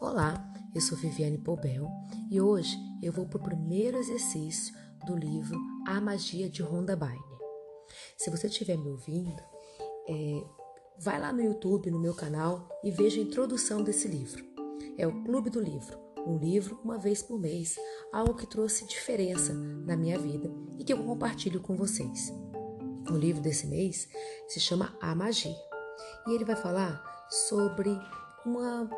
Olá, eu sou Viviane Poubel e hoje eu vou para o primeiro exercício do livro A Magia de Rhonda Byrne. Se você estiver me ouvindo, é, vai lá no YouTube, no meu canal e veja a introdução desse livro. É o Clube do Livro, um livro uma vez por mês, algo que trouxe diferença na minha vida e que eu compartilho com vocês. O livro desse mês se chama A Magia e ele vai falar sobre uma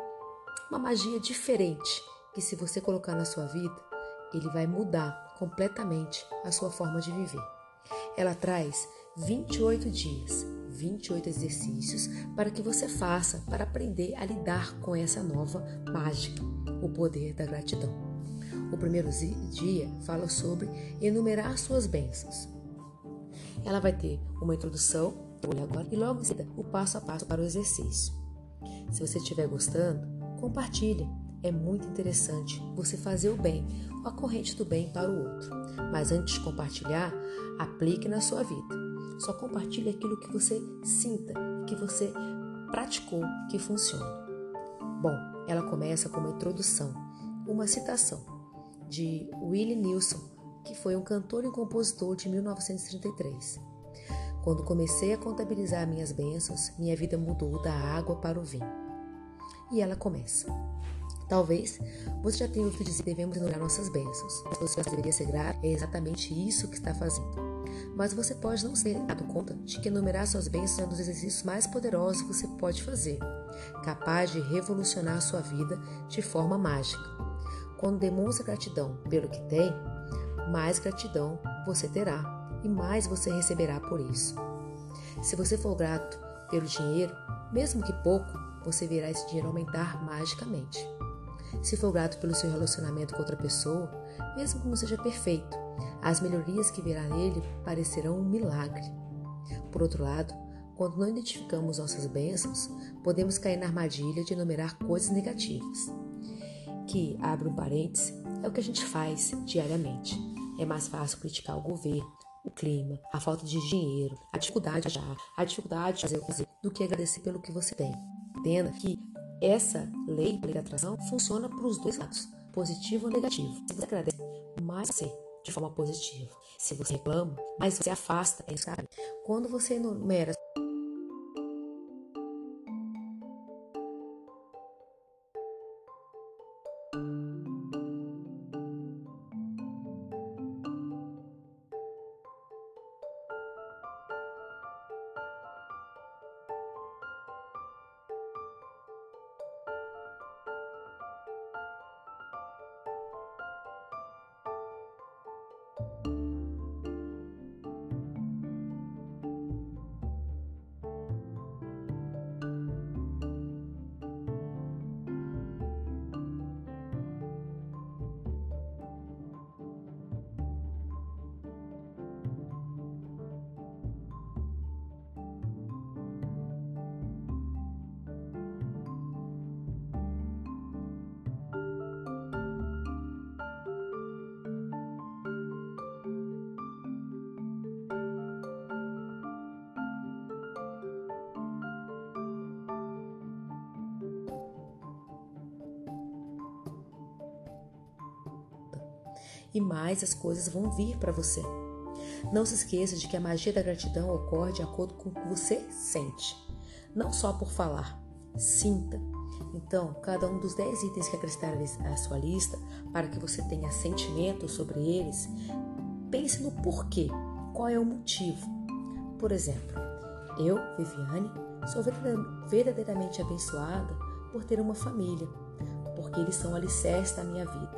uma magia diferente que, se você colocar na sua vida, ele vai mudar completamente a sua forma de viver. Ela traz 28 dias, 28 exercícios para que você faça para aprender a lidar com essa nova mágica, o poder da gratidão. O primeiro dia fala sobre enumerar suas bênçãos. Ela vai ter uma introdução, agora, e logo em seguida o passo a passo para o exercício. Se você estiver gostando, Compartilhe. É muito interessante você fazer o bem, a corrente do bem para o outro. Mas antes de compartilhar, aplique na sua vida. Só compartilhe aquilo que você sinta, que você praticou, que funciona. Bom, ela começa com uma introdução, uma citação de Willie Nilsson, que foi um cantor e compositor de 1933. Quando comecei a contabilizar minhas bênçãos, minha vida mudou da água para o vinho e ela começa. Talvez você já tenha ouvido dizer que devemos ignorar nossas bênçãos. Você deveria ser grato, é exatamente isso que está fazendo. Mas você pode não ser dado conta de que enumerar suas bênçãos é um dos exercícios mais poderosos que você pode fazer, capaz de revolucionar sua vida de forma mágica. Quando demonstra gratidão pelo que tem, mais gratidão você terá e mais você receberá por isso. Se você for grato pelo dinheiro, mesmo que pouco, você verá esse dinheiro aumentar magicamente. Se for grato pelo seu relacionamento com outra pessoa, mesmo que não seja perfeito, as melhorias que verá nele parecerão um milagre. Por outro lado, quando não identificamos nossas bênçãos, podemos cair na armadilha de enumerar coisas negativas. Que, abre um parêntese, é o que a gente faz diariamente. É mais fácil criticar o governo, o clima, a falta de dinheiro, a dificuldade de achar, a dificuldade de fazer o que do que agradecer pelo que você tem. Entenda que essa lei, lei da atração, funciona para os dois lados, positivo ou negativo. Se você agradece, mais você de forma positiva. Se você reclama, mais você afasta. Sabe? Quando você enumera e mais as coisas vão vir para você. Não se esqueça de que a magia da gratidão ocorre de acordo com o que você sente, não só por falar. Sinta. Então, cada um dos 10 itens que acrescentar à sua lista, para que você tenha sentimento sobre eles, pense no porquê, qual é o motivo. Por exemplo, eu, Viviane, sou verdadeiramente abençoada por ter uma família, porque eles são o alicerce da minha vida.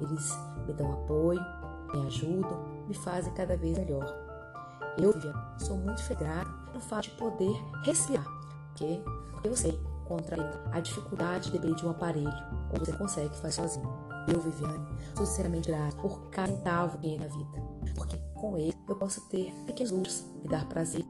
Eles me dão apoio, me ajudam, me fazem cada vez melhor. Eu, Vivian, sou muito grata no fato de poder respirar, porque eu sei contra a dificuldade de depender de um aparelho, ou você consegue fazer sozinho. Eu, Viviane, sou sinceramente grata por cada centavo que na vida, porque com ele eu posso ter pequenos luxos, me dar prazer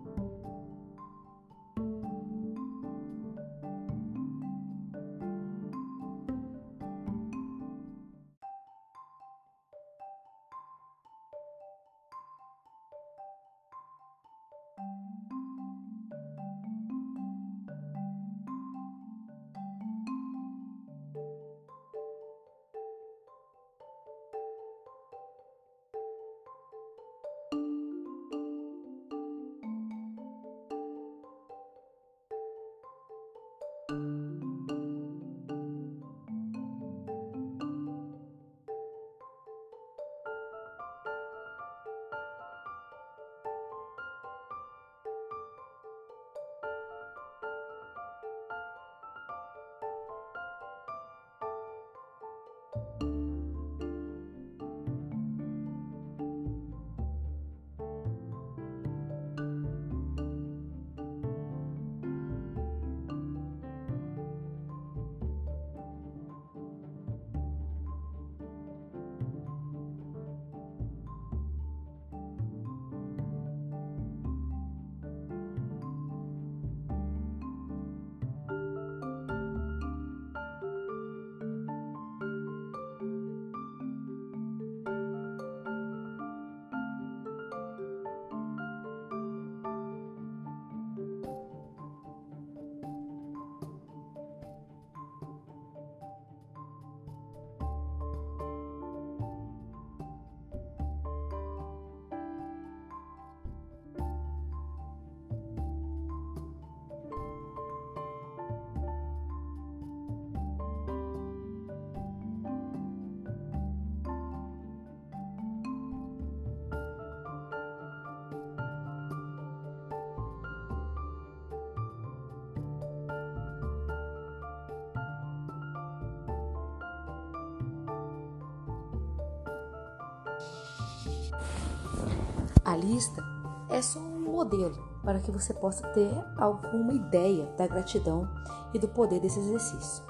A lista é só um modelo para que você possa ter alguma ideia da gratidão e do poder desse exercício.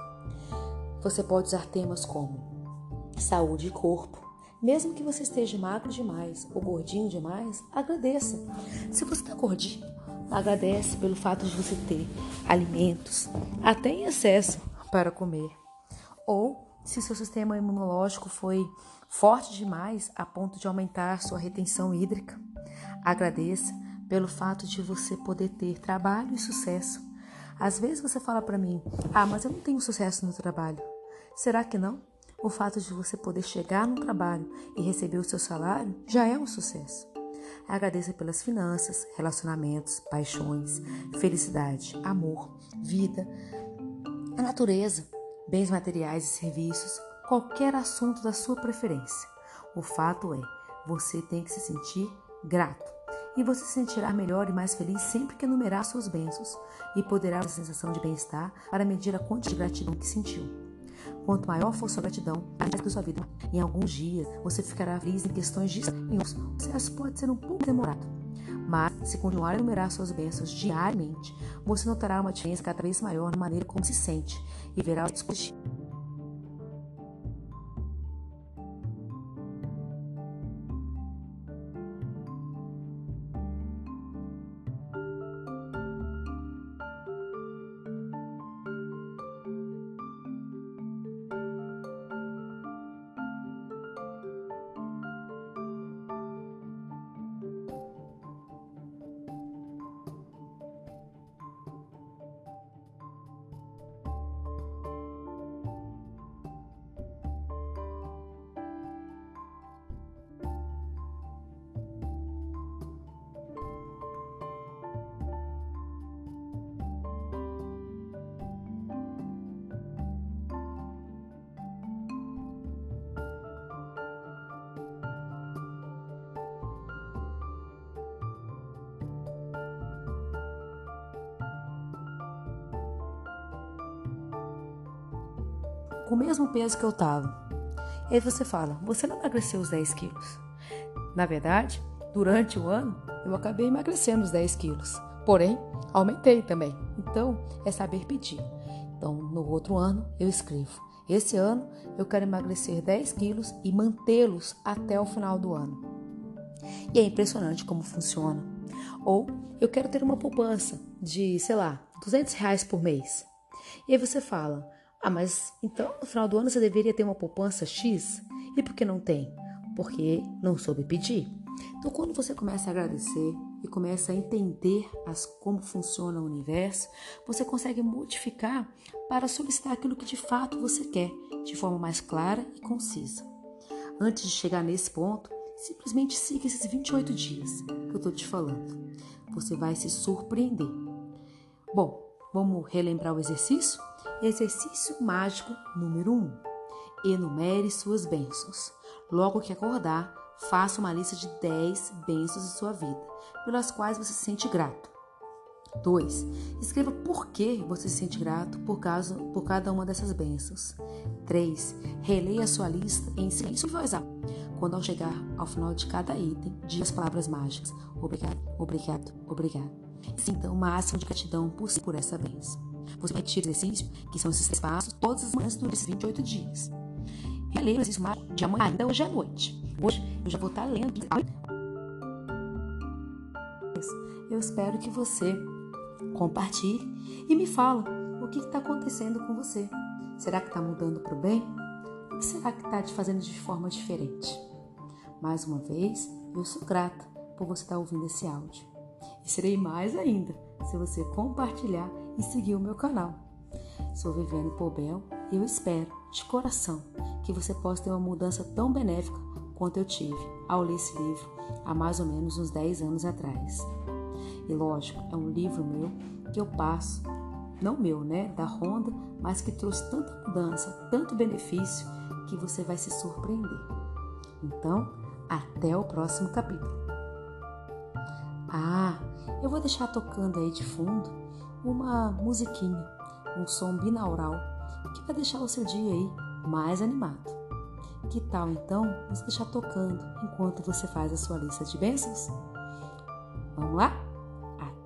Você pode usar temas como saúde e corpo. Mesmo que você esteja magro demais ou gordinho demais, agradeça. Se você está gordinho, agradece pelo fato de você ter alimentos, até em excesso, para comer. Ou se seu sistema imunológico foi forte demais a ponto de aumentar sua retenção hídrica. Agradeça pelo fato de você poder ter trabalho e sucesso. Às vezes você fala para mim: "Ah, mas eu não tenho sucesso no trabalho". Será que não? O fato de você poder chegar no trabalho e receber o seu salário já é um sucesso. Agradeça pelas finanças, relacionamentos, paixões, felicidade, amor, vida, a natureza, bens materiais e serviços, qualquer assunto da sua preferência. O fato é, você tem que se sentir grato. E você se sentirá melhor e mais feliz sempre que enumerar suas bênçãos e poderá ter a sensação de bem-estar para medir a quantidade de gratidão que sentiu. Quanto maior for sua gratidão, mais da sua vida. Em alguns dias, você ficará feliz em questões de anos. O processo pode ser um pouco demorado. Mas, se continuar a enumerar suas bênçãos diariamente, você notará uma diferença cada vez maior na maneira como se sente e verá os com o mesmo peso que eu estava. E aí você fala, você não emagreceu os 10 quilos. Na verdade, durante o ano, eu acabei emagrecendo os 10 quilos. Porém, aumentei também. Então, é saber pedir. Então, no outro ano, eu escrevo. Esse ano, eu quero emagrecer 10 quilos e mantê-los até o final do ano. E é impressionante como funciona. Ou, eu quero ter uma poupança de, sei lá, 200 reais por mês. E aí você fala, ah, mas então no final do ano você deveria ter uma poupança X? E por que não tem? Porque não soube pedir. Então, quando você começa a agradecer e começa a entender as, como funciona o universo, você consegue modificar para solicitar aquilo que de fato você quer, de forma mais clara e concisa. Antes de chegar nesse ponto, simplesmente siga esses 28 dias que eu estou te falando. Você vai se surpreender. Bom, Vamos relembrar o exercício? Exercício mágico número 1. Um. Enumere suas bênçãos. Logo que acordar, faça uma lista de 10 bênçãos de sua vida, pelas quais você se sente grato. 2. Escreva por que você se sente grato por, por cada uma dessas bênçãos. 3. Releia sua lista em silêncio e voz alta. Quando ao chegar ao final de cada item, diga as palavras mágicas. Obrigado, obrigado, obrigado. Sinta o máximo de gratidão possível por essa bênção. Vai repetir o exercício, que são esses três passos, todas as manhãs durante esses 28 dias. Releia o exercício de amanhã, ainda hoje à noite. Hoje eu já vou estar lendo. Eu espero que você compartilhe e me fala o que está acontecendo com você. Será que está mudando para o bem? Ou será que está te fazendo de forma diferente? Mais uma vez, eu sou grata por você estar tá ouvindo esse áudio. E serei mais ainda se você compartilhar e seguir o meu canal. Sou Viviane Pobel e eu espero, de coração, que você possa ter uma mudança tão benéfica quanto eu tive ao ler esse livro há mais ou menos uns 10 anos atrás. E lógico, é um livro meu que eu passo, não meu, né, da Honda, mas que trouxe tanta mudança, tanto benefício que você vai se surpreender. Então, até o próximo capítulo. Ah, eu vou deixar tocando aí de fundo uma musiquinha, um som binaural que vai deixar o seu dia aí mais animado. Que tal então você deixar tocando enquanto você faz a sua lista de bênçãos? Vamos lá?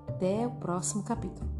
Até o próximo capítulo.